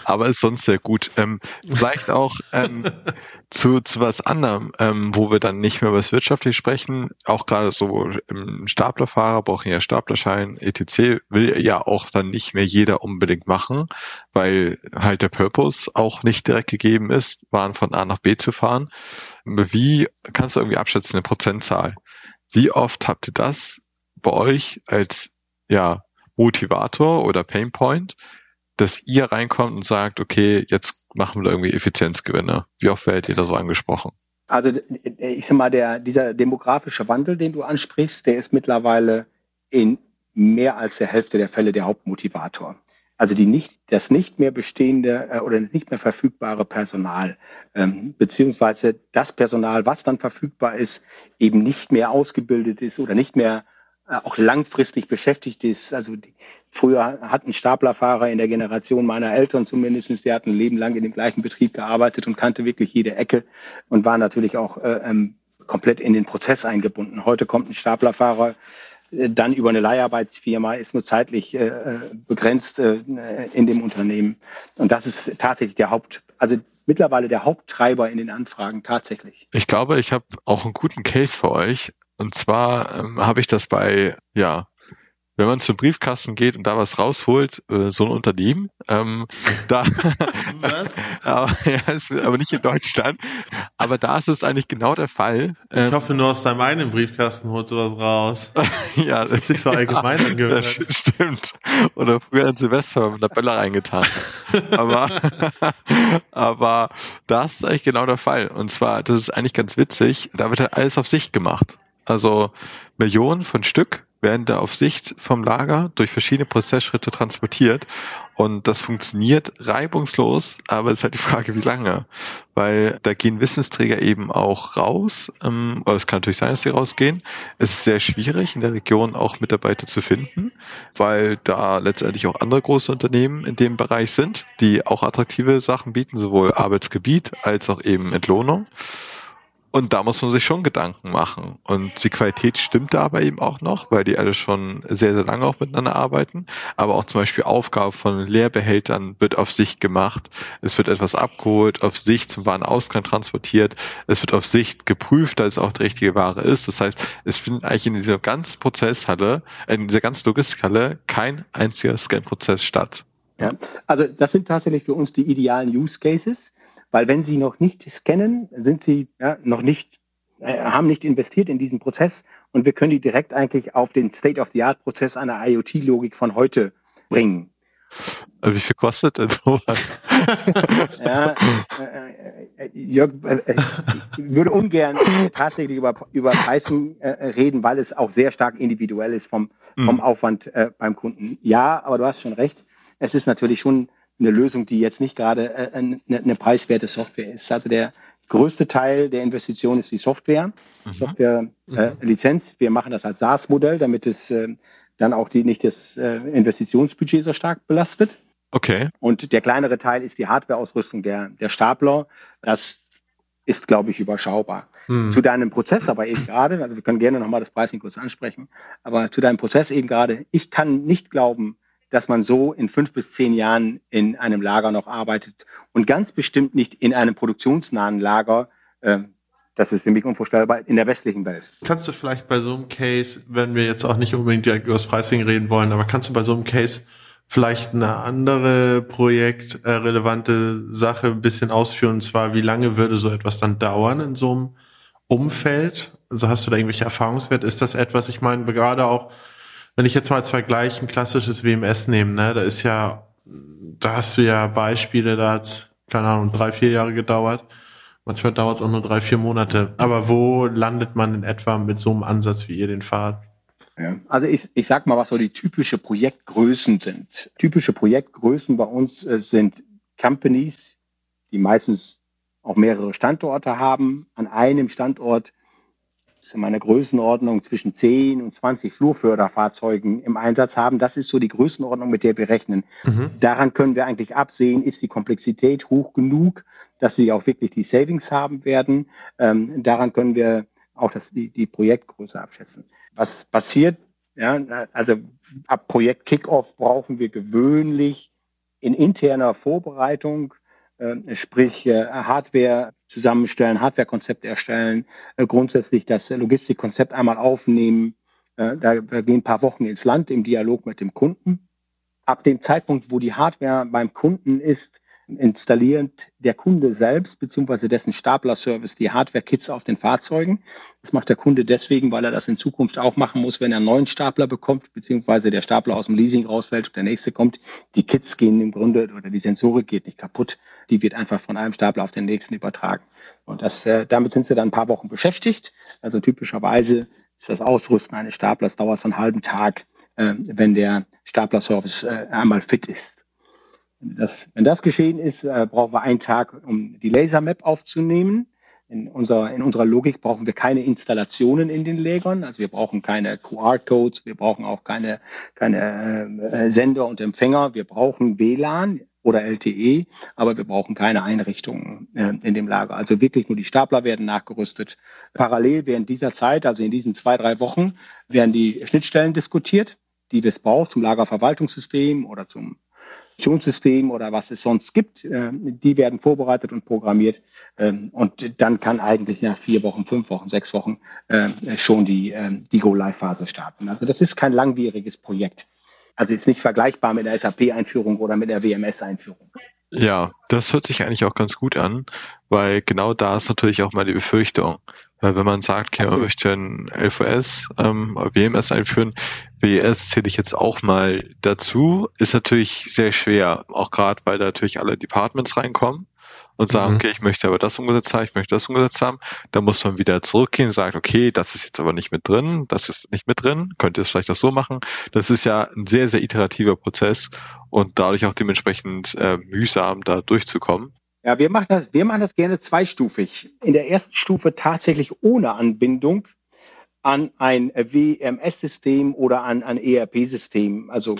aber ist sonst sehr gut. Ähm, vielleicht auch ähm, zu, zu was anderem, ähm, wo wir dann nicht mehr über das wirtschaftlich sprechen. Auch gerade so im Staplerfahrer brauchen ja Staplerschein, etc. will ja auch dann nicht mehr jeder unbedingt machen, weil halt der Purpose auch nicht direkt gegeben ist, Waren von A nach B zu fahren. Wie kannst du irgendwie abschätzen, eine Prozentzahl? Wie oft habt ihr das bei euch als ja, Motivator oder Painpoint, dass ihr reinkommt und sagt, okay, jetzt machen wir irgendwie Effizienzgewinne. Wie oft werdet ihr da so angesprochen? Also ich sag mal, der, dieser demografische Wandel, den du ansprichst, der ist mittlerweile in mehr als der Hälfte der Fälle der Hauptmotivator. Also die nicht, das nicht mehr bestehende äh, oder nicht mehr verfügbare Personal, ähm, beziehungsweise das Personal, was dann verfügbar ist, eben nicht mehr ausgebildet ist oder nicht mehr auch langfristig beschäftigt ist. Also die, früher hatten Staplerfahrer in der Generation meiner Eltern zumindestens, die hatten ein Leben lang in dem gleichen Betrieb gearbeitet und kannte wirklich jede Ecke und waren natürlich auch äh, ähm, komplett in den Prozess eingebunden. Heute kommt ein Staplerfahrer äh, dann über eine Leiharbeitsfirma, ist nur zeitlich äh, äh begrenzt äh, in dem Unternehmen. Und das ist tatsächlich der Haupt, also mittlerweile der Haupttreiber in den Anfragen tatsächlich. Ich glaube, ich habe auch einen guten Case für euch. Und zwar ähm, habe ich das bei, ja, wenn man zum Briefkasten geht und da was rausholt, äh, so ein Unternehmen, ähm, [LAUGHS] da, was? [LAUGHS] aber, ja, ist, aber nicht in Deutschland, aber da ist es eigentlich genau der Fall. Ähm, ich hoffe, nur aus deinem eigenen Briefkasten holt sowas raus. [LAUGHS] ja, das hat sich so allgemein ja, angehört. Stimmt. Oder früher ein Silvester mit einer Bälle reingetan hat. aber, aber das ist eigentlich genau der Fall. Und zwar, das ist eigentlich ganz witzig, da wird halt alles auf Sicht gemacht. Also Millionen von Stück werden da auf Sicht vom Lager durch verschiedene Prozessschritte transportiert. Und das funktioniert reibungslos, aber es ist halt die Frage, wie lange. Weil da gehen Wissensträger eben auch raus. Ähm, oder es kann natürlich sein, dass sie rausgehen. Es ist sehr schwierig, in der Region auch Mitarbeiter zu finden, weil da letztendlich auch andere große Unternehmen in dem Bereich sind, die auch attraktive Sachen bieten, sowohl Arbeitsgebiet als auch eben Entlohnung. Und da muss man sich schon Gedanken machen. Und die Qualität stimmt da aber eben auch noch, weil die alle schon sehr, sehr lange auch miteinander arbeiten. Aber auch zum Beispiel Aufgabe von Leerbehältern wird auf Sicht gemacht. Es wird etwas abgeholt, auf Sicht zum Warenausgang transportiert. Es wird auf Sicht geprüft, dass es auch die richtige Ware ist. Das heißt, es findet eigentlich in dieser ganzen Prozesshalle, in dieser ganzen Logistikhalle kein einziger Scan-Prozess statt. Ja, also das sind tatsächlich für uns die idealen Use Cases weil wenn Sie noch nicht scannen, sind Sie ja, noch nicht, äh, haben nicht investiert in diesen Prozess und wir können die direkt eigentlich auf den State-of-the-Art-Prozess einer IoT-Logik von heute bringen. Äh, wie viel kostet denn sowas? [LAUGHS] ja, äh, äh Jörg, äh, ich würde ungern tatsächlich über, über Pricing äh, reden, weil es auch sehr stark individuell ist vom, vom mhm. Aufwand äh, beim Kunden. Ja, aber du hast schon recht. Es ist natürlich schon eine Lösung, die jetzt nicht gerade äh, eine, eine preiswerte Software ist. Also der größte Teil der Investition ist die Software, mhm. Software-Lizenz. Äh, mhm. Wir machen das als SaaS-Modell, damit es äh, dann auch die, nicht das äh, Investitionsbudget so stark belastet. Okay. Und der kleinere Teil ist die Hardware-Ausrüstung der, der Stapler. Das ist, glaube ich, überschaubar. Mhm. Zu deinem Prozess aber eben gerade, also wir können gerne nochmal das Pricing kurz ansprechen, aber zu deinem Prozess eben gerade, ich kann nicht glauben, dass man so in fünf bis zehn Jahren in einem Lager noch arbeitet und ganz bestimmt nicht in einem produktionsnahen Lager. Äh, das ist für mich unvorstellbar in der westlichen Welt. Kannst du vielleicht bei so einem Case, wenn wir jetzt auch nicht unbedingt direkt über das Pricing reden wollen, aber kannst du bei so einem Case vielleicht eine andere projektrelevante Sache ein bisschen ausführen, und zwar wie lange würde so etwas dann dauern in so einem Umfeld? Also hast du da irgendwelche Erfahrungswerte? Ist das etwas, ich meine, gerade auch wenn ich jetzt mal als Vergleich ein klassisches WMS nehme, ne, da ist ja, da hast du ja Beispiele, da hat's, keine Ahnung, drei, vier Jahre gedauert. Manchmal dauert es auch nur drei, vier Monate. Aber wo landet man in etwa mit so einem Ansatz, wie ihr den fahrt? Ja, also ich, ich sag mal, was so die typische Projektgrößen sind. Typische Projektgrößen bei uns äh, sind Companies, die meistens auch mehrere Standorte haben. An einem Standort in meiner Größenordnung zwischen 10 und 20 Flurförderfahrzeugen im Einsatz haben. Das ist so die Größenordnung, mit der wir rechnen. Mhm. Daran können wir eigentlich absehen, ist die Komplexität hoch genug, dass sie auch wirklich die Savings haben werden. Ähm, daran können wir auch das, die, die Projektgröße abschätzen. Was passiert? Ja, also ab Projekt Kickoff brauchen wir gewöhnlich in interner Vorbereitung sprich äh, Hardware zusammenstellen, Hardwarekonzept erstellen, äh, grundsätzlich das Logistikkonzept einmal aufnehmen. Da, da gehen ein paar Wochen ins Land im Dialog mit dem Kunden. Ab dem Zeitpunkt, wo die Hardware beim Kunden ist, installiert der Kunde selbst beziehungsweise dessen Stapler-Service die Hardware-Kits auf den Fahrzeugen. Das macht der Kunde deswegen, weil er das in Zukunft auch machen muss, wenn er einen neuen Stapler bekommt, beziehungsweise der Stapler aus dem Leasing rausfällt und der nächste kommt. Die Kits gehen im Grunde oder die Sensorik geht nicht kaputt. Die wird einfach von einem Stapler auf den nächsten übertragen. Und das, äh, damit sind sie dann ein paar Wochen beschäftigt. Also typischerweise ist das Ausrüsten eines Staplers dauert so einen halben Tag, äh, wenn der Stapler-Service äh, einmal fit ist. Das, wenn das geschehen ist, äh, brauchen wir einen Tag, um die Lasermap aufzunehmen. In unserer, in unserer Logik brauchen wir keine Installationen in den Lägern. Also wir brauchen keine QR-Codes, wir brauchen auch keine, keine äh, Sender und Empfänger. Wir brauchen WLAN oder LTE, aber wir brauchen keine Einrichtungen äh, in dem Lager. Also wirklich nur die Stapler werden nachgerüstet. Parallel während dieser Zeit, also in diesen zwei, drei Wochen, werden die Schnittstellen diskutiert, die wir brauchen zum Lagerverwaltungssystem oder zum Funktionssystem oder was es sonst gibt, äh, die werden vorbereitet und programmiert. Ähm, und dann kann eigentlich nach vier Wochen, fünf Wochen, sechs Wochen äh, schon die, äh, die Go-Live-Phase starten. Also das ist kein langwieriges Projekt. Also ist nicht vergleichbar mit der SAP-Einführung oder mit der WMS-Einführung. Ja, das hört sich eigentlich auch ganz gut an, weil genau da ist natürlich auch mal die Befürchtung. Weil wenn man sagt, okay, man möchte ein LVS, ähm, WMS einführen, WES zähle ich jetzt auch mal dazu, ist natürlich sehr schwer, auch gerade weil da natürlich alle Departments reinkommen und sagen, mhm. okay, ich möchte aber das umgesetzt haben, ich möchte das umgesetzt haben. Da muss man wieder zurückgehen und sagt, okay, das ist jetzt aber nicht mit drin, das ist nicht mit drin, könnt ihr es vielleicht auch so machen. Das ist ja ein sehr, sehr iterativer Prozess und dadurch auch dementsprechend äh, mühsam, da durchzukommen. Ja, wir machen das, wir machen das gerne zweistufig. In der ersten Stufe tatsächlich ohne Anbindung an ein WMS-System oder an ein ERP-System. Also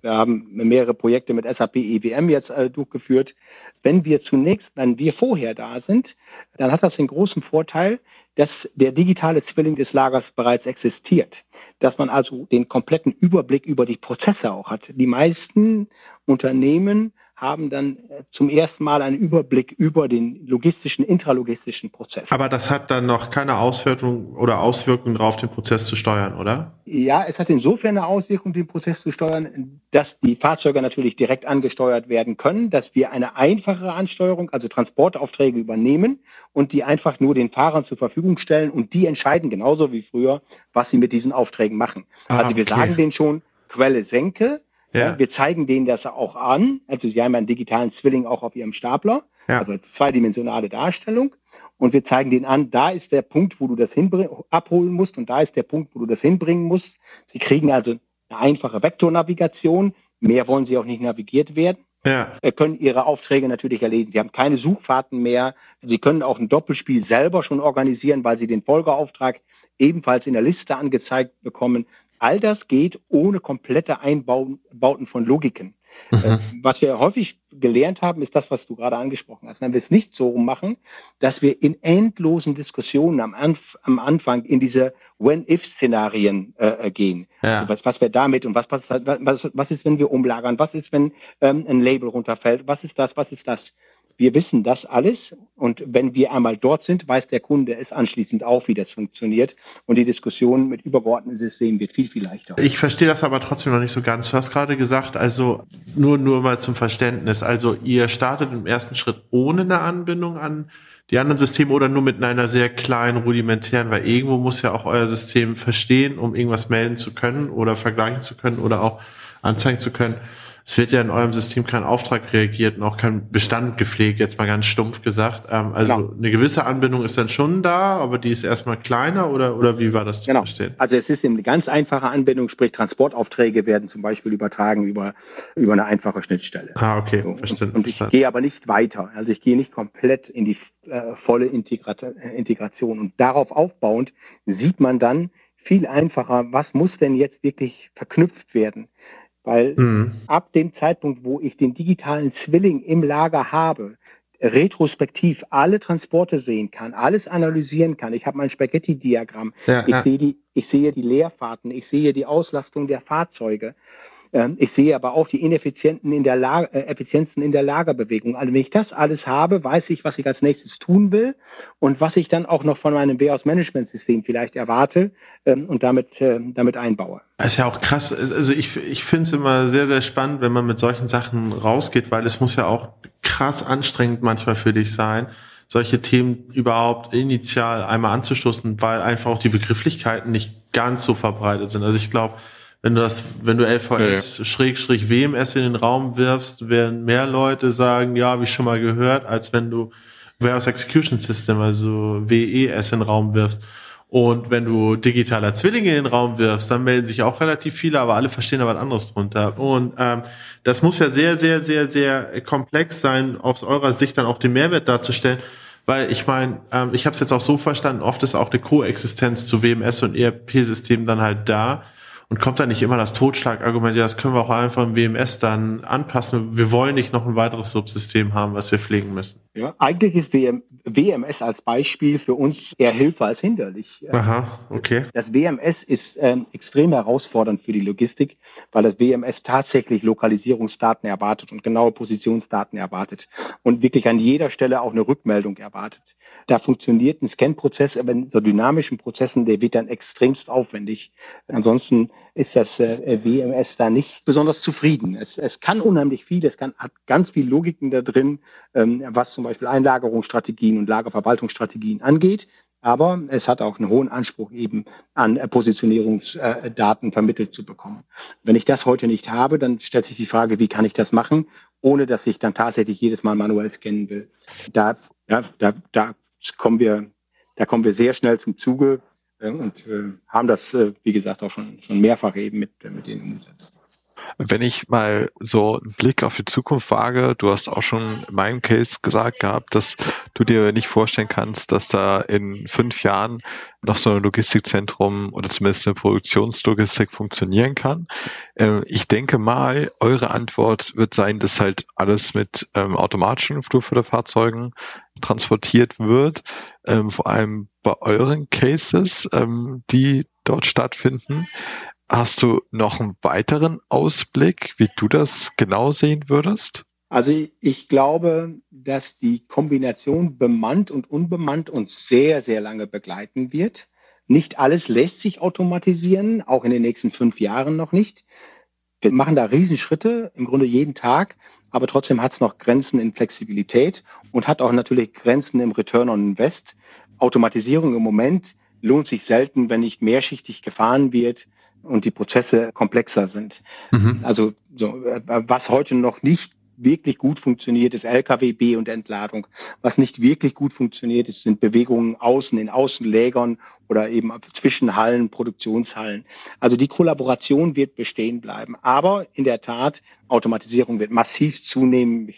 wir haben mehrere Projekte mit SAP EWM jetzt äh, durchgeführt. Wenn wir zunächst, wenn wir vorher da sind, dann hat das den großen Vorteil, dass der digitale Zwilling des Lagers bereits existiert. Dass man also den kompletten Überblick über die Prozesse auch hat. Die meisten Unternehmen haben dann äh, zum ersten Mal einen Überblick über den logistischen, intralogistischen Prozess. Aber das hat dann noch keine Auswirkung oder Auswirkungen darauf, den Prozess zu steuern, oder? Ja, es hat insofern eine Auswirkung, den Prozess zu steuern, dass die Fahrzeuge natürlich direkt angesteuert werden können, dass wir eine einfachere Ansteuerung, also Transportaufträge übernehmen und die einfach nur den Fahrern zur Verfügung stellen und die entscheiden genauso wie früher, was sie mit diesen Aufträgen machen. Ah, also wir okay. sagen denen schon, Quelle senke, ja. Wir zeigen denen das auch an. Also sie haben einen digitalen Zwilling auch auf ihrem Stapler, ja. also als zweidimensionale Darstellung. Und wir zeigen denen an, da ist der Punkt, wo du das abholen musst und da ist der Punkt, wo du das hinbringen musst. Sie kriegen also eine einfache Vektornavigation. Mehr wollen sie auch nicht navigiert werden. Ja. können ihre Aufträge natürlich erledigen. Sie haben keine Suchfahrten mehr. Sie können auch ein Doppelspiel selber schon organisieren, weil sie den Folgeauftrag ebenfalls in der Liste angezeigt bekommen. All das geht ohne komplette Einbauten von Logiken. Mhm. Äh, was wir häufig gelernt haben, ist das, was du gerade angesprochen hast. Wenn wir es nicht so machen, dass wir in endlosen Diskussionen am, Anf am Anfang in diese When-If-Szenarien äh, äh, gehen. Ja. Also was, was wäre damit und was, was, was, was ist, wenn wir umlagern? Was ist, wenn ähm, ein Label runterfällt? Was ist das? Was ist das? Wir wissen das alles und wenn wir einmal dort sind, weiß der Kunde es anschließend auch, wie das funktioniert und die Diskussion mit übergeordneten Systemen wird viel, viel leichter. Ich verstehe das aber trotzdem noch nicht so ganz. Du hast gerade gesagt, also nur, nur mal zum Verständnis. Also ihr startet im ersten Schritt ohne eine Anbindung an die anderen Systeme oder nur mit einer sehr kleinen, rudimentären, weil irgendwo muss ja auch euer System verstehen, um irgendwas melden zu können oder vergleichen zu können oder auch anzeigen zu können es wird ja in eurem System kein Auftrag reagiert und auch kein Bestand gepflegt, jetzt mal ganz stumpf gesagt. Ähm, also genau. eine gewisse Anbindung ist dann schon da, aber die ist erstmal kleiner oder, oder wie war das zu genau. verstehen? Also es ist eine ganz einfache Anbindung, sprich Transportaufträge werden zum Beispiel übertragen über, über eine einfache Schnittstelle. Ah, okay, so, verstanden. Und, und, ich gehe aber nicht weiter. Also ich gehe nicht komplett in die äh, volle Integra Integration. Und darauf aufbauend sieht man dann viel einfacher, was muss denn jetzt wirklich verknüpft werden? Weil mhm. ab dem Zeitpunkt, wo ich den digitalen Zwilling im Lager habe, retrospektiv alle Transporte sehen kann, alles analysieren kann. Ich habe mein Spaghetti-Diagramm. Ja, ich, ja. sehe die, ich sehe die Leerfahrten, ich sehe die Auslastung der Fahrzeuge. Ähm, ich sehe aber auch die Ineffizienten in der Lager, äh, Effizienzen in der Lagerbewegung. Also wenn ich das alles habe, weiß ich, was ich als nächstes tun will und was ich dann auch noch von meinem Warehouse-Management-System vielleicht erwarte ähm, und damit, äh, damit einbaue. Das ist ja auch krass. Also ich, ich finde es immer sehr, sehr spannend, wenn man mit solchen Sachen rausgeht, weil es muss ja auch krass anstrengend manchmal für dich sein, solche Themen überhaupt initial einmal anzustoßen, weil einfach auch die Begrifflichkeiten nicht ganz so verbreitet sind. Also ich glaube, wenn du das, wenn du LVS ja. Schrägstrich WMS in den Raum wirfst, werden mehr Leute sagen, ja, habe ich schon mal gehört, als wenn du Warehouse Execution System, also WES in den Raum wirfst. Und wenn du digitaler Zwillinge in den Raum wirfst, dann melden sich auch relativ viele, aber alle verstehen da was anderes drunter. Und ähm, das muss ja sehr, sehr, sehr, sehr komplex sein, aus eurer Sicht dann auch den Mehrwert darzustellen. Weil ich meine, ähm, ich habe es jetzt auch so verstanden, oft ist auch eine Koexistenz zu WMS und ERP-Systemen dann halt da. Und kommt da nicht immer das Totschlagargument, ja, das können wir auch einfach im WMS dann anpassen. Wir wollen nicht noch ein weiteres Subsystem haben, was wir pflegen müssen. Ja, eigentlich ist WM, WMS als Beispiel für uns eher Hilfe als hinderlich. Aha, okay. Das WMS ist ähm, extrem herausfordernd für die Logistik, weil das WMS tatsächlich Lokalisierungsdaten erwartet und genaue Positionsdaten erwartet und wirklich an jeder Stelle auch eine Rückmeldung erwartet. Da funktioniert ein Scan-Prozess, aber in so dynamischen Prozessen, der wird dann extremst aufwendig. Ansonsten ist das äh, WMS da nicht besonders zufrieden. Es, es kann unheimlich viel, es kann, hat ganz viel Logiken da drin, ähm, was zum Beispiel Einlagerungsstrategien und Lagerverwaltungsstrategien angeht. Aber es hat auch einen hohen Anspruch eben an äh, Positionierungsdaten vermittelt zu bekommen. Wenn ich das heute nicht habe, dann stellt sich die Frage, wie kann ich das machen? ohne dass ich dann tatsächlich jedes Mal manuell scannen will. Da, ja, da, da kommen wir, da kommen wir sehr schnell zum Zuge äh, und äh, haben das, äh, wie gesagt, auch schon, schon mehrfach eben mit, mit denen umgesetzt. Wenn ich mal so einen Blick auf die Zukunft wage, du hast auch schon in meinem Case gesagt gehabt, dass du dir nicht vorstellen kannst, dass da in fünf Jahren noch so ein Logistikzentrum oder zumindest eine Produktionslogistik funktionieren kann. Ähm, ich denke mal, eure Antwort wird sein, dass halt alles mit ähm, automatischen Flugförderfahrzeugen transportiert wird, ähm, vor allem bei euren Cases, die dort stattfinden. Hast du noch einen weiteren Ausblick, wie du das genau sehen würdest? Also ich glaube, dass die Kombination bemannt und unbemannt uns sehr, sehr lange begleiten wird. Nicht alles lässt sich automatisieren, auch in den nächsten fünf Jahren noch nicht. Wir machen da Riesenschritte, im Grunde jeden Tag, aber trotzdem hat es noch Grenzen in Flexibilität und hat auch natürlich Grenzen im Return on Invest. Automatisierung im Moment lohnt sich selten, wenn nicht mehrschichtig gefahren wird und die Prozesse komplexer sind. Mhm. Also so, was heute noch nicht wirklich gut funktioniert, ist LKWB und Entladung. Was nicht wirklich gut funktioniert, ist, sind Bewegungen außen in Außenlägern oder eben zwischen Hallen, Produktionshallen. Also die Kollaboration wird bestehen bleiben. Aber in der Tat, Automatisierung wird massiv zunehmen.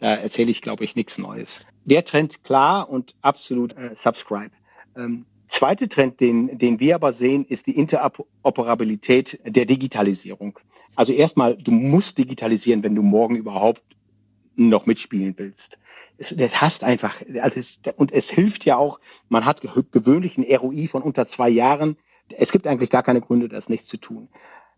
Da erzähle ich, glaube ich, nichts Neues. Der Trend klar und absolut äh, subscribe. Ähm, Zweite Trend, den, den wir aber sehen, ist die Interoperabilität der Digitalisierung. Also erstmal, du musst digitalisieren, wenn du morgen überhaupt noch mitspielen willst. Es, das hast einfach, also es, und es hilft ja auch, man hat gewöhnlich ein ROI von unter zwei Jahren. Es gibt eigentlich gar keine Gründe, das nicht zu tun.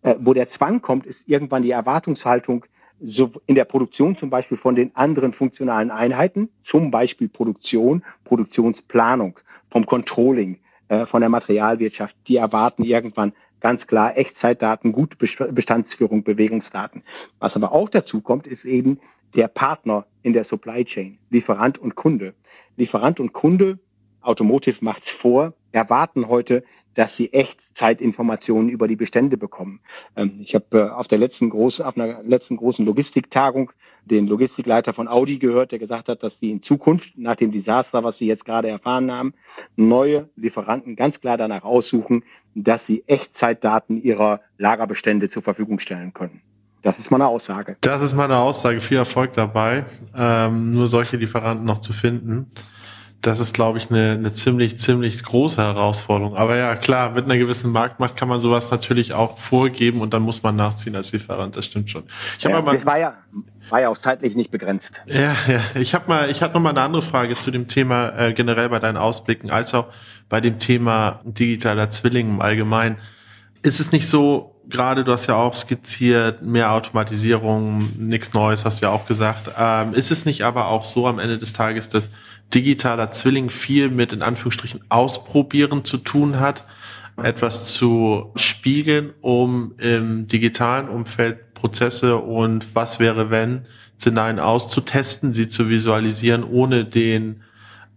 Äh, wo der Zwang kommt, ist irgendwann die Erwartungshaltung, so in der Produktion zum Beispiel von den anderen funktionalen Einheiten, zum Beispiel Produktion, Produktionsplanung, vom Controlling, äh, von der Materialwirtschaft, die erwarten irgendwann ganz klar Echtzeitdaten, gute Bestandsführung, Bewegungsdaten. Was aber auch dazu kommt, ist eben der Partner in der Supply Chain, Lieferant und Kunde. Lieferant und Kunde, Automotive macht's vor, erwarten heute dass sie Echtzeitinformationen über die Bestände bekommen. Ähm, ich habe äh, auf der letzten großen, auf einer letzten großen Logistiktagung den Logistikleiter von Audi gehört, der gesagt hat, dass die in Zukunft nach dem Desaster, was sie jetzt gerade erfahren haben, neue Lieferanten ganz klar danach aussuchen, dass sie Echtzeitdaten ihrer Lagerbestände zur Verfügung stellen können. Das ist meine Aussage. Das ist meine Aussage. Viel Erfolg dabei, ähm, nur solche Lieferanten noch zu finden das ist, glaube ich, eine, eine ziemlich, ziemlich große Herausforderung. Aber ja, klar, mit einer gewissen Marktmacht kann man sowas natürlich auch vorgeben und dann muss man nachziehen als Lieferant. Das stimmt schon. Ich ja, mal, das war ja, war ja auch zeitlich nicht begrenzt. Ja, ja. Ich habe mal, ich hatte noch mal eine andere Frage zu dem Thema äh, generell bei deinen Ausblicken, als auch bei dem Thema digitaler Zwilling im Allgemeinen. Ist es nicht so, gerade du hast ja auch skizziert, mehr Automatisierung, nichts Neues, hast du ja auch gesagt. Ähm, ist es nicht aber auch so am Ende des Tages, dass digitaler Zwilling viel mit in Anführungsstrichen Ausprobieren zu tun hat, etwas zu spiegeln, um im digitalen Umfeld Prozesse und was wäre wenn Szenarien auszutesten, sie zu visualisieren, ohne den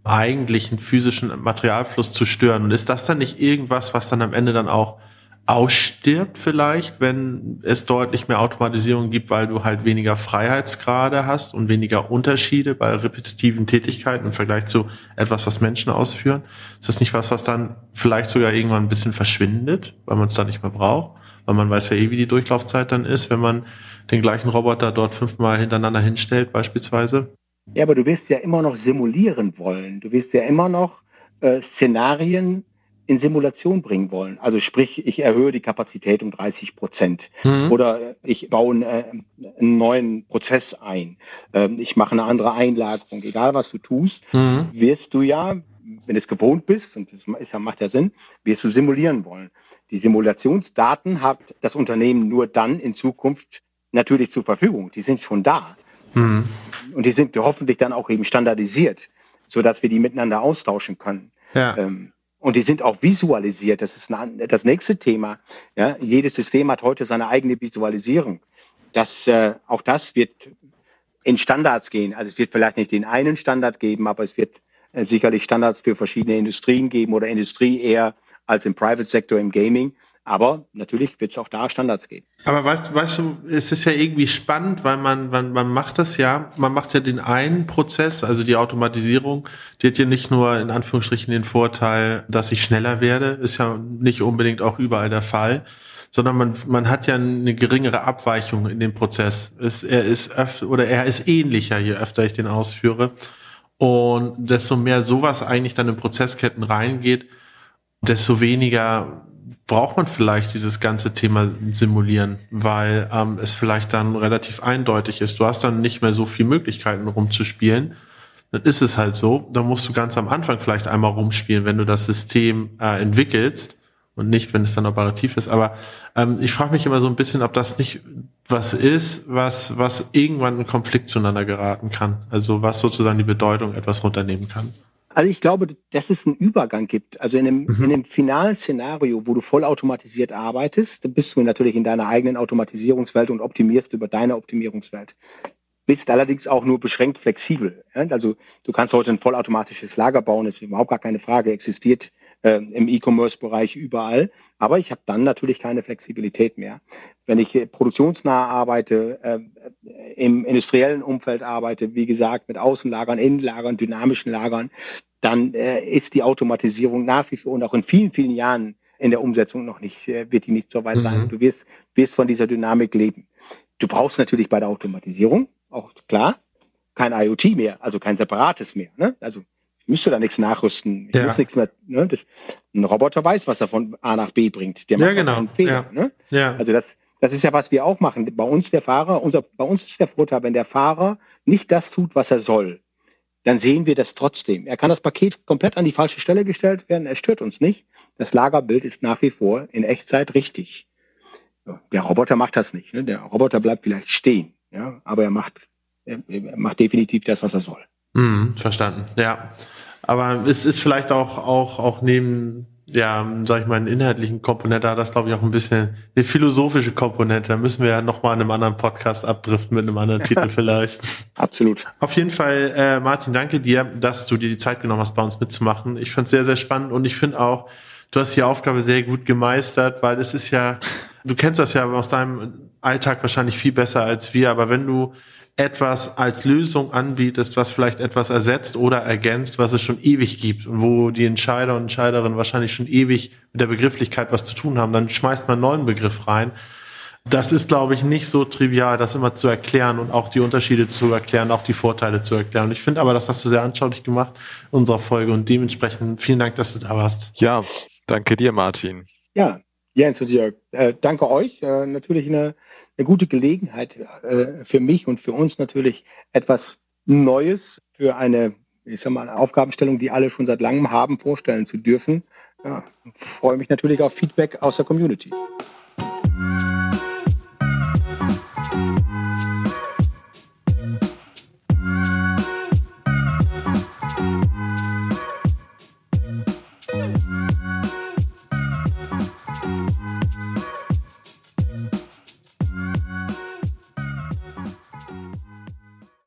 eigentlichen physischen Materialfluss zu stören. Und ist das dann nicht irgendwas, was dann am Ende dann auch ausstirbt vielleicht, wenn es deutlich mehr Automatisierung gibt, weil du halt weniger Freiheitsgrade hast und weniger Unterschiede bei repetitiven Tätigkeiten im Vergleich zu etwas, was Menschen ausführen. Ist das nicht was, was dann vielleicht sogar irgendwann ein bisschen verschwindet, weil man es dann nicht mehr braucht? Weil man weiß ja eh, wie die Durchlaufzeit dann ist, wenn man den gleichen Roboter dort fünfmal hintereinander hinstellt beispielsweise. Ja, aber du wirst ja immer noch simulieren wollen. Du wirst ja immer noch äh, Szenarien in Simulation bringen wollen. Also sprich, ich erhöhe die Kapazität um 30 Prozent mhm. oder ich baue einen, äh, einen neuen Prozess ein. Ähm, ich mache eine andere Einlagerung. Egal was du tust, mhm. wirst du ja, wenn du es gewohnt bist, und das ist, macht ja Sinn, wirst du simulieren wollen. Die Simulationsdaten hat das Unternehmen nur dann in Zukunft natürlich zur Verfügung. Die sind schon da. Mhm. Und die sind hoffentlich dann auch eben standardisiert, sodass wir die miteinander austauschen können. Ja. Ähm, und die sind auch visualisiert. Das ist eine, das nächste Thema. Ja, jedes System hat heute seine eigene Visualisierung. Das, äh, auch das wird in Standards gehen. Also es wird vielleicht nicht den einen Standard geben, aber es wird äh, sicherlich Standards für verschiedene Industrien geben oder Industrie eher als im Private Sector im Gaming. Aber natürlich wird es auch da Standards geben. Aber weißt, weißt du, es ist ja irgendwie spannend, weil man, man, man macht das ja, man macht ja den einen Prozess, also die Automatisierung, die hat ja nicht nur in Anführungsstrichen den Vorteil, dass ich schneller werde, ist ja nicht unbedingt auch überall der Fall, sondern man, man hat ja eine geringere Abweichung in dem Prozess. Es, er ist öfter, oder er ist ähnlicher, je öfter ich den ausführe. Und desto mehr sowas eigentlich dann in Prozessketten reingeht, desto weniger braucht man vielleicht dieses ganze Thema simulieren, weil ähm, es vielleicht dann relativ eindeutig ist. Du hast dann nicht mehr so viel Möglichkeiten rumzuspielen. Dann ist es halt so. Dann musst du ganz am Anfang vielleicht einmal rumspielen, wenn du das System äh, entwickelst und nicht, wenn es dann operativ ist. Aber ähm, ich frage mich immer so ein bisschen, ob das nicht was ist, was, was irgendwann in Konflikt zueinander geraten kann. Also was sozusagen die Bedeutung etwas runternehmen kann. Also ich glaube, dass es einen Übergang gibt. Also in einem, mhm. in einem finalen Szenario, wo du vollautomatisiert arbeitest, dann bist du natürlich in deiner eigenen Automatisierungswelt und optimierst über deine Optimierungswelt. Bist allerdings auch nur beschränkt flexibel. Also du kannst heute ein vollautomatisches Lager bauen, ist überhaupt gar keine Frage, existiert äh, im E-Commerce-Bereich überall. Aber ich habe dann natürlich keine Flexibilität mehr. Wenn ich produktionsnah arbeite, äh, im industriellen Umfeld arbeite, wie gesagt, mit Außenlagern, Innenlagern, dynamischen Lagern, dann äh, ist die Automatisierung nach wie vor und auch in vielen, vielen Jahren in der Umsetzung noch nicht, äh, wird die nicht so weit mhm. sein. Du wirst, wirst von dieser Dynamik leben. Du brauchst natürlich bei der Automatisierung, auch klar, kein IoT mehr, also kein separates mehr. Ne? Also müsste da nichts nachrüsten. Ich ja. muss nichts mehr. Ne? Das, ein Roboter weiß, was er von A nach B bringt. Der macht ja, genau. keinen Fehler. Ja. Ne? Ja. Also das, das ist ja, was wir auch machen. Bei uns der Fahrer, unser, bei uns ist der Vorteil, wenn der Fahrer nicht das tut, was er soll, dann sehen wir das trotzdem. Er kann das Paket komplett an die falsche Stelle gestellt werden, es stört uns nicht. Das Lagerbild ist nach wie vor in Echtzeit richtig. Der Roboter macht das nicht. Ne? Der Roboter bleibt vielleicht stehen, ja, aber er macht, er, er macht definitiv das, was er soll. Mhm, verstanden, ja. Aber es ist vielleicht auch, auch, auch neben ja, sag ich mal, einen inhaltlichen Komponente hat das, glaube ich, auch ein bisschen eine philosophische Komponente. Da müssen wir ja nochmal in einem anderen Podcast abdriften mit einem anderen Titel [LAUGHS] vielleicht. Absolut. Auf jeden Fall, äh, Martin, danke dir, dass du dir die Zeit genommen hast, bei uns mitzumachen. Ich fand es sehr, sehr spannend und ich finde auch, du hast die Aufgabe sehr gut gemeistert, weil es ist ja, du kennst das ja aus deinem Alltag wahrscheinlich viel besser als wir, aber wenn du etwas als Lösung anbietest, was vielleicht etwas ersetzt oder ergänzt, was es schon ewig gibt und wo die Entscheider und Entscheiderinnen wahrscheinlich schon ewig mit der Begrifflichkeit was zu tun haben, dann schmeißt man einen neuen Begriff rein. Das ist, glaube ich, nicht so trivial, das immer zu erklären und auch die Unterschiede zu erklären, auch die Vorteile zu erklären. Und ich finde aber, das hast du sehr anschaulich gemacht in unserer Folge und dementsprechend vielen Dank, dass du da warst. Ja, danke dir, Martin. Ja, Jens und Jörg, äh, danke euch. Äh, natürlich eine, eine gute Gelegenheit äh, für mich und für uns natürlich etwas Neues für eine, ich sag mal, eine Aufgabenstellung, die alle schon seit langem haben, vorstellen zu dürfen. Ja, freue mich natürlich auf Feedback aus der Community.